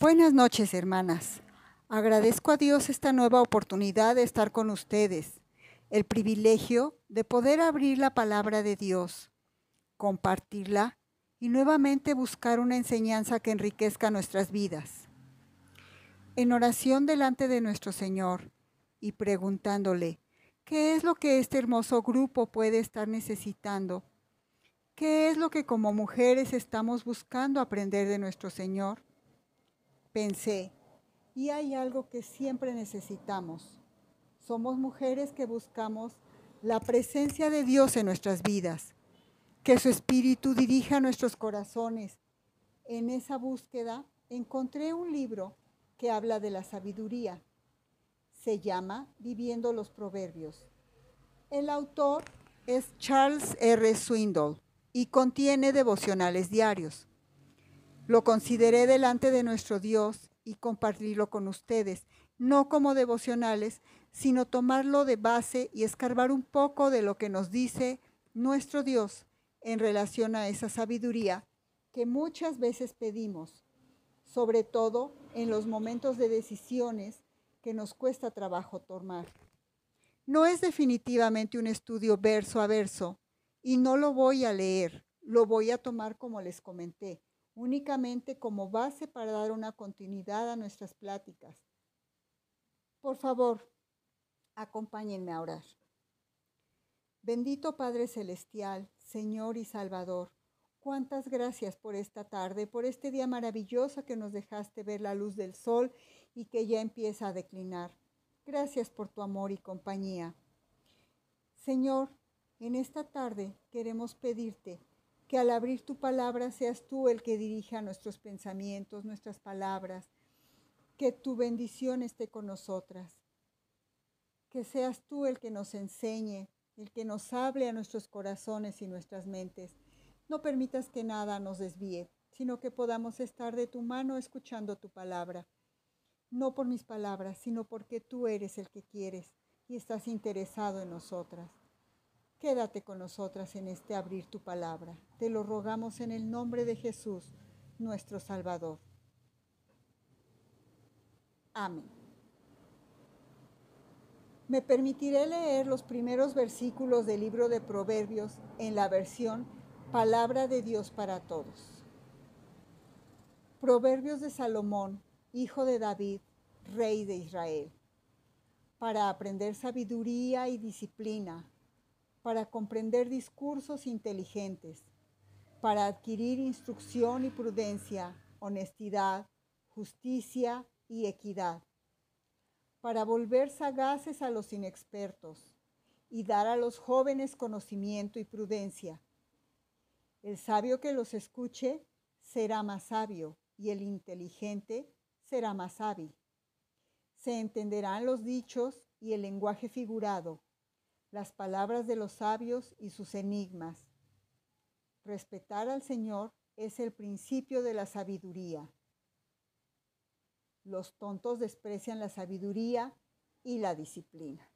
Buenas noches, hermanas. Agradezco a Dios esta nueva oportunidad de estar con ustedes, el privilegio de poder abrir la palabra de Dios, compartirla y nuevamente buscar una enseñanza que enriquezca nuestras vidas. En oración delante de nuestro Señor y preguntándole, ¿qué es lo que este hermoso grupo puede estar necesitando? ¿Qué es lo que como mujeres estamos buscando aprender de nuestro Señor? Pensé, y hay algo que siempre necesitamos. Somos mujeres que buscamos la presencia de Dios en nuestras vidas, que su espíritu dirija nuestros corazones. En esa búsqueda encontré un libro que habla de la sabiduría. Se llama Viviendo los Proverbios. El autor es Charles R. Swindoll y contiene devocionales diarios. Lo consideré delante de nuestro Dios y compartirlo con ustedes, no como devocionales, sino tomarlo de base y escarbar un poco de lo que nos dice nuestro Dios en relación a esa sabiduría que muchas veces pedimos, sobre todo en los momentos de decisiones que nos cuesta trabajo tomar. No es definitivamente un estudio verso a verso y no lo voy a leer, lo voy a tomar como les comenté, únicamente como base para dar una continuidad a nuestras pláticas. Por favor, acompáñenme a orar. Bendito Padre Celestial, Señor y Salvador, cuántas gracias por esta tarde, por este día maravilloso que nos dejaste ver la luz del sol y que ya empieza a declinar. Gracias por tu amor y compañía. Señor, en esta tarde queremos pedirte que al abrir tu palabra seas tú el que dirija nuestros pensamientos, nuestras palabras, que tu bendición esté con nosotras, que seas tú el que nos enseñe, el que nos hable a nuestros corazones y nuestras mentes. No permitas que nada nos desvíe, sino que podamos estar de tu mano escuchando tu palabra. No por mis palabras, sino porque tú eres el que quieres y estás interesado en nosotras. Quédate con nosotras en este abrir tu palabra. Te lo rogamos en el nombre de Jesús, nuestro Salvador. Amén. Me permitiré leer los primeros versículos del libro de Proverbios en la versión Palabra de Dios para Todos. Proverbios de Salomón, hijo de David, rey de Israel, para aprender sabiduría y disciplina para comprender discursos inteligentes, para adquirir instrucción y prudencia, honestidad, justicia y equidad, para volver sagaces a los inexpertos y dar a los jóvenes conocimiento y prudencia. El sabio que los escuche será más sabio y el inteligente será más hábil. Se entenderán los dichos y el lenguaje figurado las palabras de los sabios y sus enigmas. Respetar al Señor es el principio de la sabiduría. Los tontos desprecian la sabiduría y la disciplina.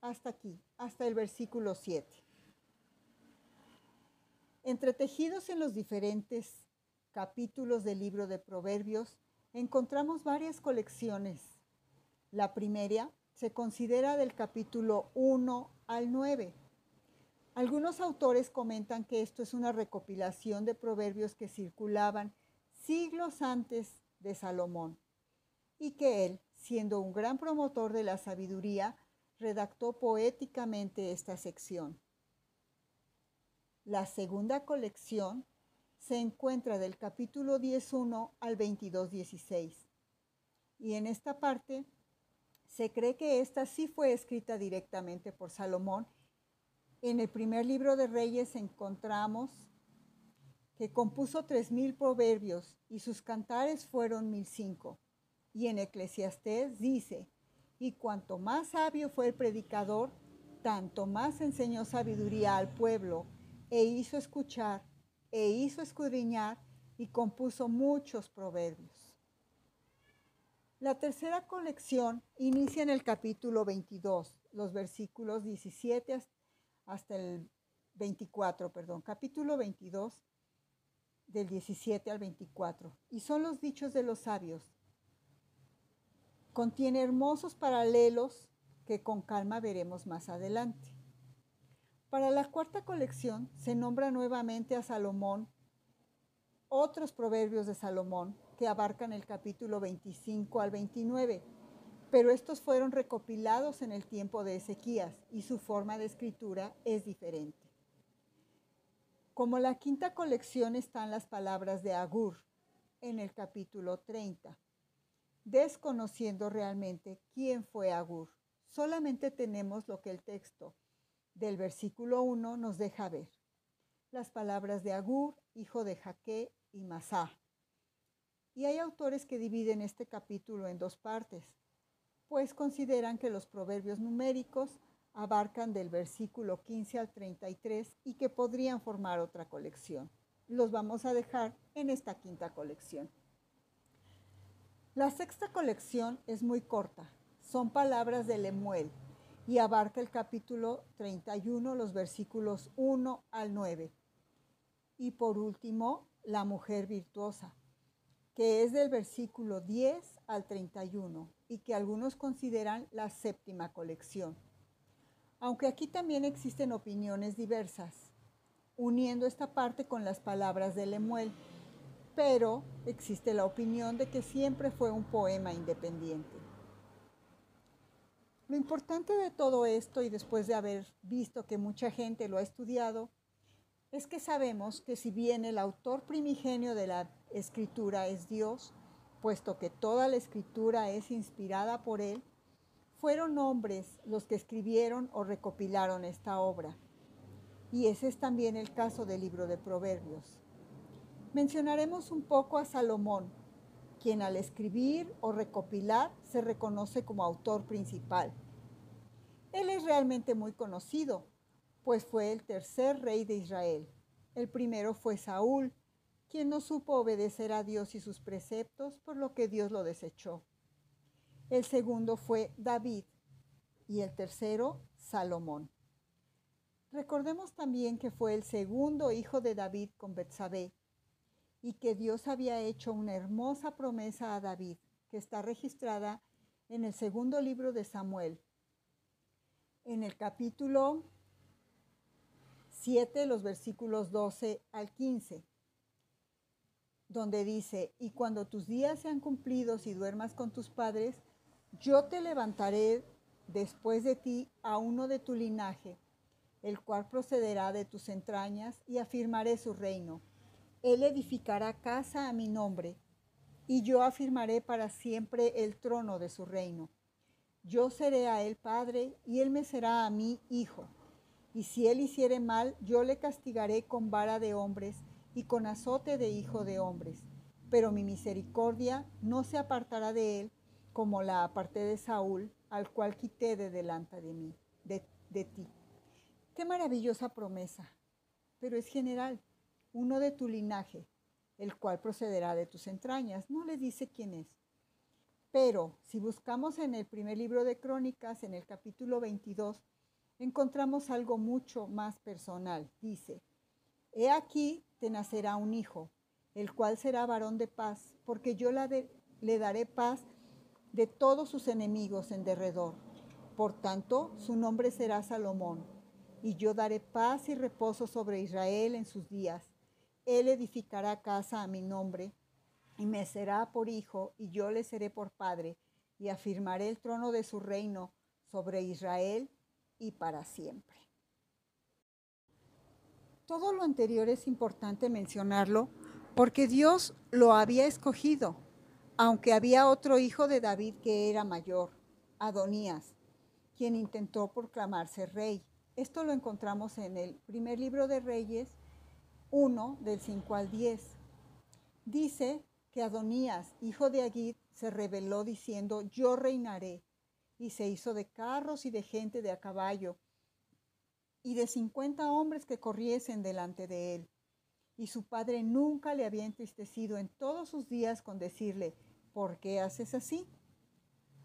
Hasta aquí, hasta el versículo 7. Entretejidos en los diferentes capítulos del libro de Proverbios, encontramos varias colecciones. La primera se considera del capítulo 1 al 9. Algunos autores comentan que esto es una recopilación de proverbios que circulaban siglos antes de Salomón y que él, siendo un gran promotor de la sabiduría, redactó poéticamente esta sección. La segunda colección se encuentra del capítulo 10.1 al 22.16 y en esta parte se cree que esta sí fue escrita directamente por Salomón. En el primer libro de Reyes encontramos que compuso tres mil proverbios y sus cantares fueron mil cinco. Y en Eclesiastés dice, y cuanto más sabio fue el predicador, tanto más enseñó sabiduría al pueblo, e hizo escuchar, e hizo escudriñar, y compuso muchos proverbios. La tercera colección inicia en el capítulo 22, los versículos 17 hasta el 24, perdón, capítulo 22, del 17 al 24, y son los dichos de los sabios. Contiene hermosos paralelos que con calma veremos más adelante. Para la cuarta colección se nombra nuevamente a Salomón otros proverbios de Salomón que abarcan el capítulo 25 al 29, pero estos fueron recopilados en el tiempo de Ezequías y su forma de escritura es diferente. Como la quinta colección están las palabras de Agur en el capítulo 30, desconociendo realmente quién fue Agur. Solamente tenemos lo que el texto del versículo 1 nos deja ver. Las palabras de Agur, hijo de Jaque y Masá. Y hay autores que dividen este capítulo en dos partes, pues consideran que los proverbios numéricos abarcan del versículo 15 al 33 y que podrían formar otra colección. Los vamos a dejar en esta quinta colección. La sexta colección es muy corta, son palabras de Lemuel y abarca el capítulo 31, los versículos 1 al 9. Y por último, la mujer virtuosa, que es del versículo 10 al 31 y que algunos consideran la séptima colección aunque aquí también existen opiniones diversas, uniendo esta parte con las palabras de Lemuel, pero existe la opinión de que siempre fue un poema independiente. Lo importante de todo esto, y después de haber visto que mucha gente lo ha estudiado, es que sabemos que si bien el autor primigenio de la escritura es Dios, puesto que toda la escritura es inspirada por Él, fueron hombres los que escribieron o recopilaron esta obra. Y ese es también el caso del libro de Proverbios. Mencionaremos un poco a Salomón, quien al escribir o recopilar se reconoce como autor principal. Él es realmente muy conocido, pues fue el tercer rey de Israel. El primero fue Saúl, quien no supo obedecer a Dios y sus preceptos, por lo que Dios lo desechó. El segundo fue David y el tercero Salomón. Recordemos también que fue el segundo hijo de David con Betsabé y que Dios había hecho una hermosa promesa a David que está registrada en el segundo libro de Samuel. En el capítulo 7, los versículos 12 al 15, donde dice, y cuando tus días sean cumplidos y duermas con tus padres, yo te levantaré después de ti a uno de tu linaje, el cual procederá de tus entrañas, y afirmaré su reino. Él edificará casa a mi nombre, y yo afirmaré para siempre el trono de su reino. Yo seré a él padre, y él me será a mí hijo. Y si él hiciere mal, yo le castigaré con vara de hombres y con azote de hijo de hombres. Pero mi misericordia no se apartará de él, como la aparté de Saúl, al cual quité de delante de mí, de, de ti. Qué maravillosa promesa, pero es general, uno de tu linaje, el cual procederá de tus entrañas. No le dice quién es. Pero si buscamos en el primer libro de Crónicas, en el capítulo 22, encontramos algo mucho más personal. Dice, He aquí te nacerá un hijo, el cual será varón de paz, porque yo le daré paz de todos sus enemigos en derredor. Por tanto, su nombre será Salomón, y yo daré paz y reposo sobre Israel en sus días. Él edificará casa a mi nombre, y me será por hijo, y yo le seré por padre, y afirmaré el trono de su reino sobre Israel y para siempre. Todo lo anterior es importante mencionarlo porque Dios lo había escogido aunque había otro hijo de David que era mayor, Adonías, quien intentó proclamarse rey. Esto lo encontramos en el primer libro de Reyes 1, del 5 al 10. Dice que Adonías, hijo de Agid, se rebeló diciendo, yo reinaré, y se hizo de carros y de gente de a caballo, y de cincuenta hombres que corriesen delante de él. Y su padre nunca le había entristecido en todos sus días con decirle, ¿por qué haces así?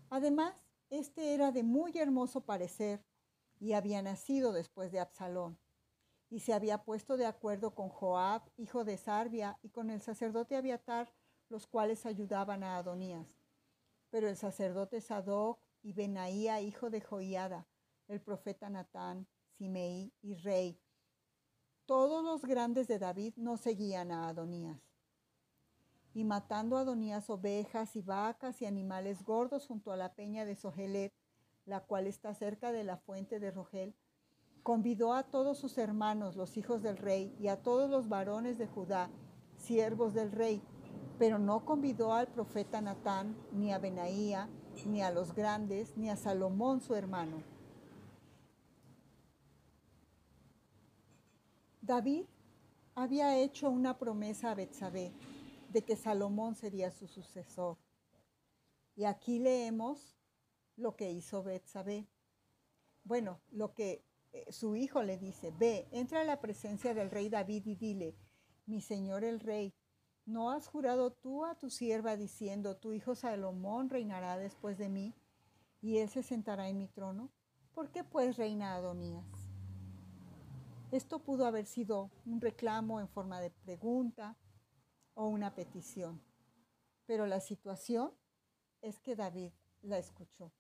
Además, este era de muy hermoso parecer y había nacido después de Absalón. y se había puesto de acuerdo con Joab, hijo de Sarbia, y con el sacerdote Abiatar, los cuales ayudaban a Adonías. Pero el sacerdote Sadoc y Benaía, hijo de Joiada, el profeta Natán, Simeí y rey, todos los grandes de David no seguían a Adonías. Y matando a Adonías ovejas y vacas y animales gordos junto a la peña de Sohelet, la cual está cerca de la fuente de Rogel, convidó a todos sus hermanos, los hijos del rey, y a todos los varones de Judá, siervos del rey, pero no convidó al profeta Natán, ni a Benaía, ni a los grandes, ni a Salomón su hermano. David había hecho una promesa a Betsabé de que Salomón sería su sucesor. Y aquí leemos lo que hizo Betsabé. Bueno, lo que eh, su hijo le dice, ve, entra a la presencia del rey David y dile, mi señor el rey, ¿no has jurado tú a tu sierva diciendo, tu hijo Salomón reinará después de mí y él se sentará en mi trono? ¿Por qué pues reina Adonías? Esto pudo haber sido un reclamo en forma de pregunta o una petición, pero la situación es que David la escuchó.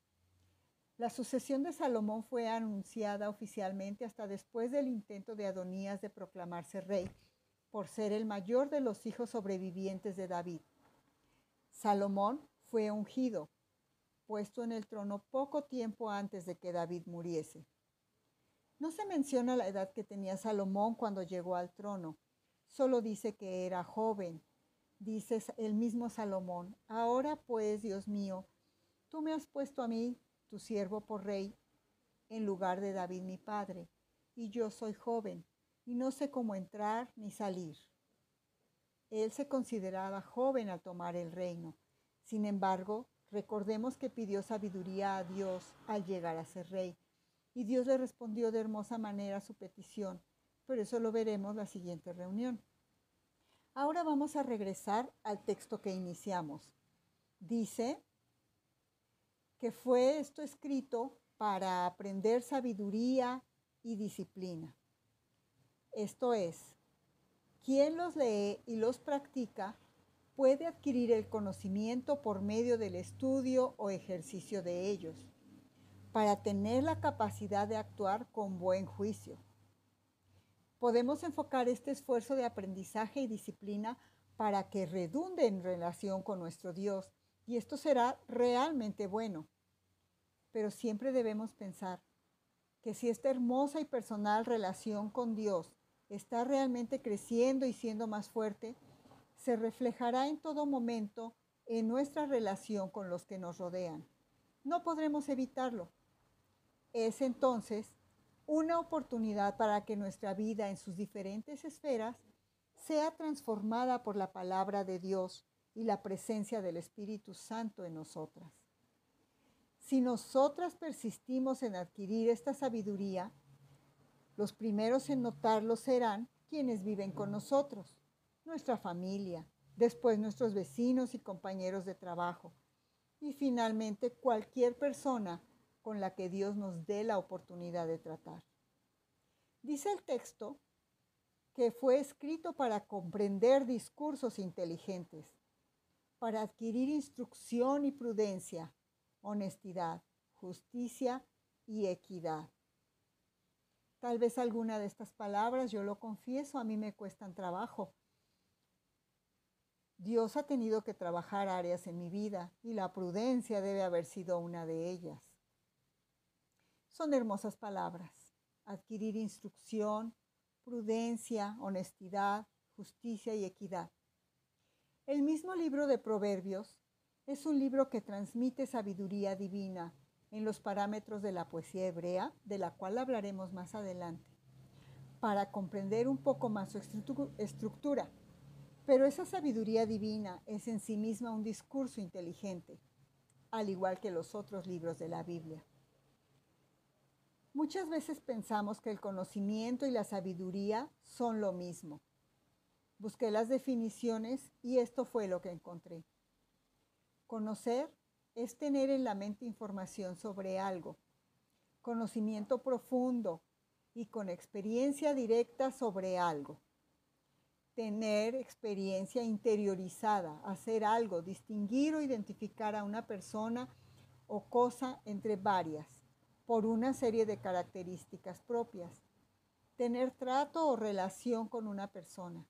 La sucesión de Salomón fue anunciada oficialmente hasta después del intento de Adonías de proclamarse rey, por ser el mayor de los hijos sobrevivientes de David. Salomón fue ungido, puesto en el trono poco tiempo antes de que David muriese. No se menciona la edad que tenía Salomón cuando llegó al trono, solo dice que era joven. Dice el mismo Salomón, ahora pues, Dios mío, tú me has puesto a mí tu siervo por rey, en lugar de David mi padre, y yo soy joven, y no sé cómo entrar ni salir. Él se consideraba joven al tomar el reino. Sin embargo, recordemos que pidió sabiduría a Dios al llegar a ser rey, y Dios le respondió de hermosa manera a su petición, pero eso lo veremos la siguiente reunión. Ahora vamos a regresar al texto que iniciamos. Dice, que fue esto escrito para aprender sabiduría y disciplina. Esto es, quien los lee y los practica puede adquirir el conocimiento por medio del estudio o ejercicio de ellos, para tener la capacidad de actuar con buen juicio. Podemos enfocar este esfuerzo de aprendizaje y disciplina para que redunde en relación con nuestro Dios y esto será realmente bueno. Pero siempre debemos pensar que si esta hermosa y personal relación con Dios está realmente creciendo y siendo más fuerte, se reflejará en todo momento en nuestra relación con los que nos rodean. No podremos evitarlo. Es entonces una oportunidad para que nuestra vida en sus diferentes esferas sea transformada por la palabra de Dios y la presencia del Espíritu Santo en nosotras. Si nosotras persistimos en adquirir esta sabiduría, los primeros en notarlo serán quienes viven con nosotros, nuestra familia, después nuestros vecinos y compañeros de trabajo, y finalmente cualquier persona con la que Dios nos dé la oportunidad de tratar. Dice el texto que fue escrito para comprender discursos inteligentes para adquirir instrucción y prudencia, honestidad, justicia y equidad. Tal vez alguna de estas palabras, yo lo confieso, a mí me cuestan trabajo. Dios ha tenido que trabajar áreas en mi vida y la prudencia debe haber sido una de ellas. Son hermosas palabras. Adquirir instrucción, prudencia, honestidad, justicia y equidad. El mismo libro de Proverbios es un libro que transmite sabiduría divina en los parámetros de la poesía hebrea, de la cual hablaremos más adelante, para comprender un poco más su estructura. Pero esa sabiduría divina es en sí misma un discurso inteligente, al igual que los otros libros de la Biblia. Muchas veces pensamos que el conocimiento y la sabiduría son lo mismo Busqué las definiciones y esto fue lo que encontré. Conocer es tener en la mente información sobre algo. Conocimiento profundo y con experiencia directa sobre algo. Tener experiencia interiorizada, hacer algo, distinguir o identificar a una persona o cosa entre varias, por una serie de características propias. Tener trato o relación con una persona.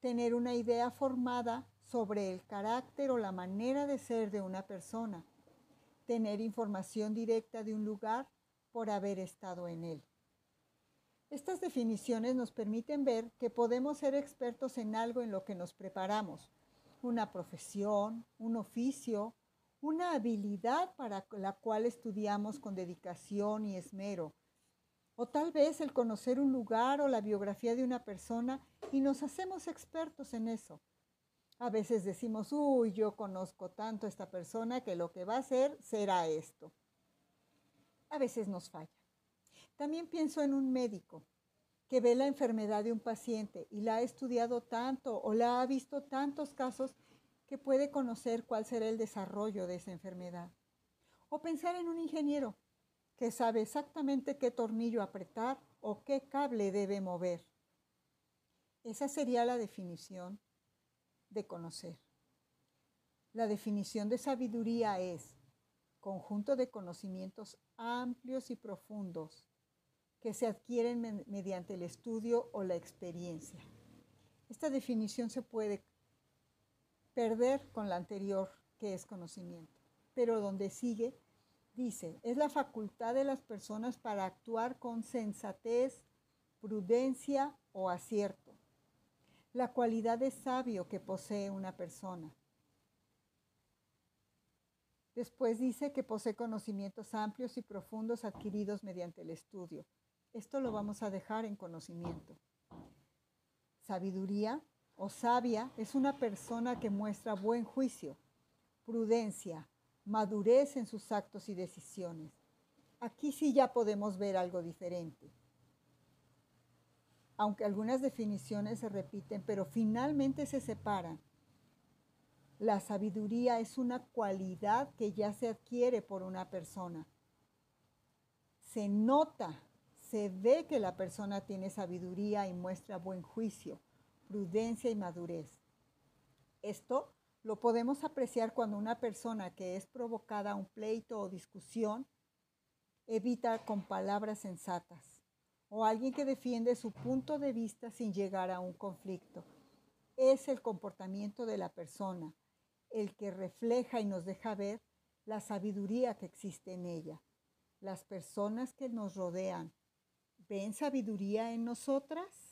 Tener una idea formada sobre el carácter o la manera de ser de una persona. Tener información directa de un lugar por haber estado en él. Estas definiciones nos permiten ver que podemos ser expertos en algo en lo que nos preparamos, una profesión, un oficio, una habilidad para la cual estudiamos con dedicación y esmero, o tal vez el conocer un lugar o la biografía de una persona y nos hacemos expertos en eso. A veces decimos, uy, yo conozco tanto a esta persona que lo que va a hacer será esto. A veces nos falla. También pienso en un médico que ve la enfermedad de un paciente y la ha estudiado tanto o la ha visto tantos casos que puede conocer cuál será el desarrollo de esa enfermedad. O pensar en un ingeniero que sabe exactamente qué tornillo apretar o qué cable debe mover. Esa sería la definición de conocer. La definición de sabiduría es conjunto de conocimientos amplios y profundos que se adquieren mediante el estudio o la experiencia. Esta definición se puede perder con la anterior, que es conocimiento, pero donde sigue, dice, es la facultad de las personas para actuar con sensatez, prudencia o acierto, la cualidad de sabio que posee una persona. Después dice que posee conocimientos amplios y profundos adquiridos mediante el estudio. Esto lo vamos a dejar en conocimiento. Sabiduría o sabia es una persona que muestra buen juicio, prudencia, madurez en sus actos y decisiones. Aquí sí ya podemos ver algo diferente. Aunque algunas definiciones se repiten, pero finalmente se separan. La sabiduría es una cualidad que ya se adquiere por una persona. Se nota se ve que la persona tiene sabiduría y muestra buen juicio, prudencia y madurez. Esto lo podemos apreciar cuando una persona que es provocada a un pleito o discusión evita con palabras sensatas o alguien que defiende su punto de vista sin llegar a un conflicto. Es el comportamiento de la persona el que refleja y nos deja ver la sabiduría que existe en ella. Las personas que nos rodean ¿Ven sabiduría en nosotras?